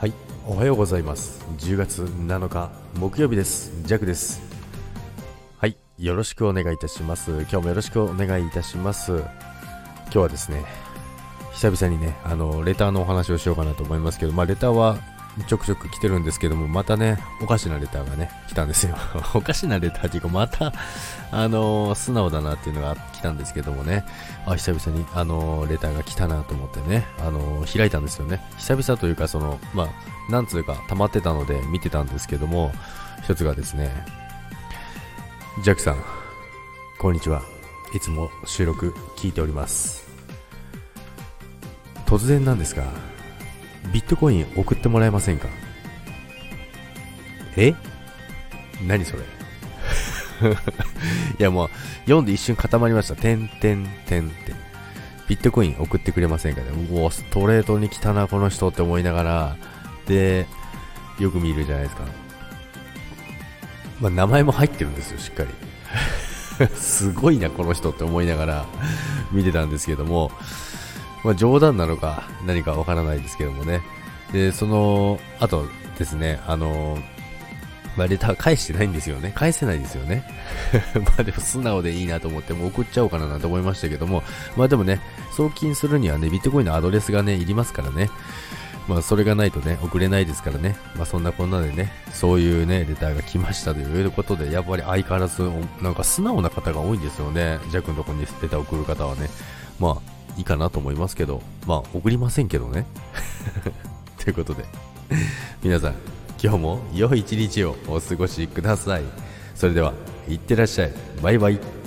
はいおはようございます。10月7日木曜日です。ジャクです。はいよろしくお願いいたします。今日もよろしくお願いいたします。今日はですね久々にねあのレターのお話をしようかなと思いますけどまあレターはちょくちょく来てるんですけども、またね、おかしなレターがね、来たんですよ。おかしなレターっていうか、また、あのー、素直だなっていうのが来たんですけどもね、あ、久々に、あのー、レターが来たなと思ってね、あのー、開いたんですよね。久々というか、その、まあ、なんつうか、溜まってたので見てたんですけども、一つがですね、ジャックさん、こんにちは。いつも収録聞いております。突然なんですが、ビットコイン送ってもらえませんか？え？何それ？いやもう、読んで一瞬固まりました。てんてんてんって。ビットコイン送ってくれませんか？ねうお、ストレートに来たな、この人って思いながら、で、よく見るじゃないですか。まあ、名前も入ってるんですよ、しっかり。すごいな、この人って思いながら見てたんですけども、まあ、冗談なのか何かわからないですけどもね。で、その後ですね、あのまあ、レター返してないんですよね。返せないですよね。まあでも素直でいいなと思ってもう送っちゃおうかななんて思いましたけども、まあでもね、送金するにはね、ビットコインのアドレスがね、いりますからね。まあそれがないとね、送れないですからね。まあそんなこんなでね、そういうね、レターが来ましたということで、やっぱり相変わらず、なんか素直な方が多いんですよね。ジャックのとこにレター送る方はね。まあ、いいかなと思いますけど、まあ、送りませんけどね。ということで、皆さん、今日も良い一日をお過ごしください。それでは、いってらっしゃい。バイバイ。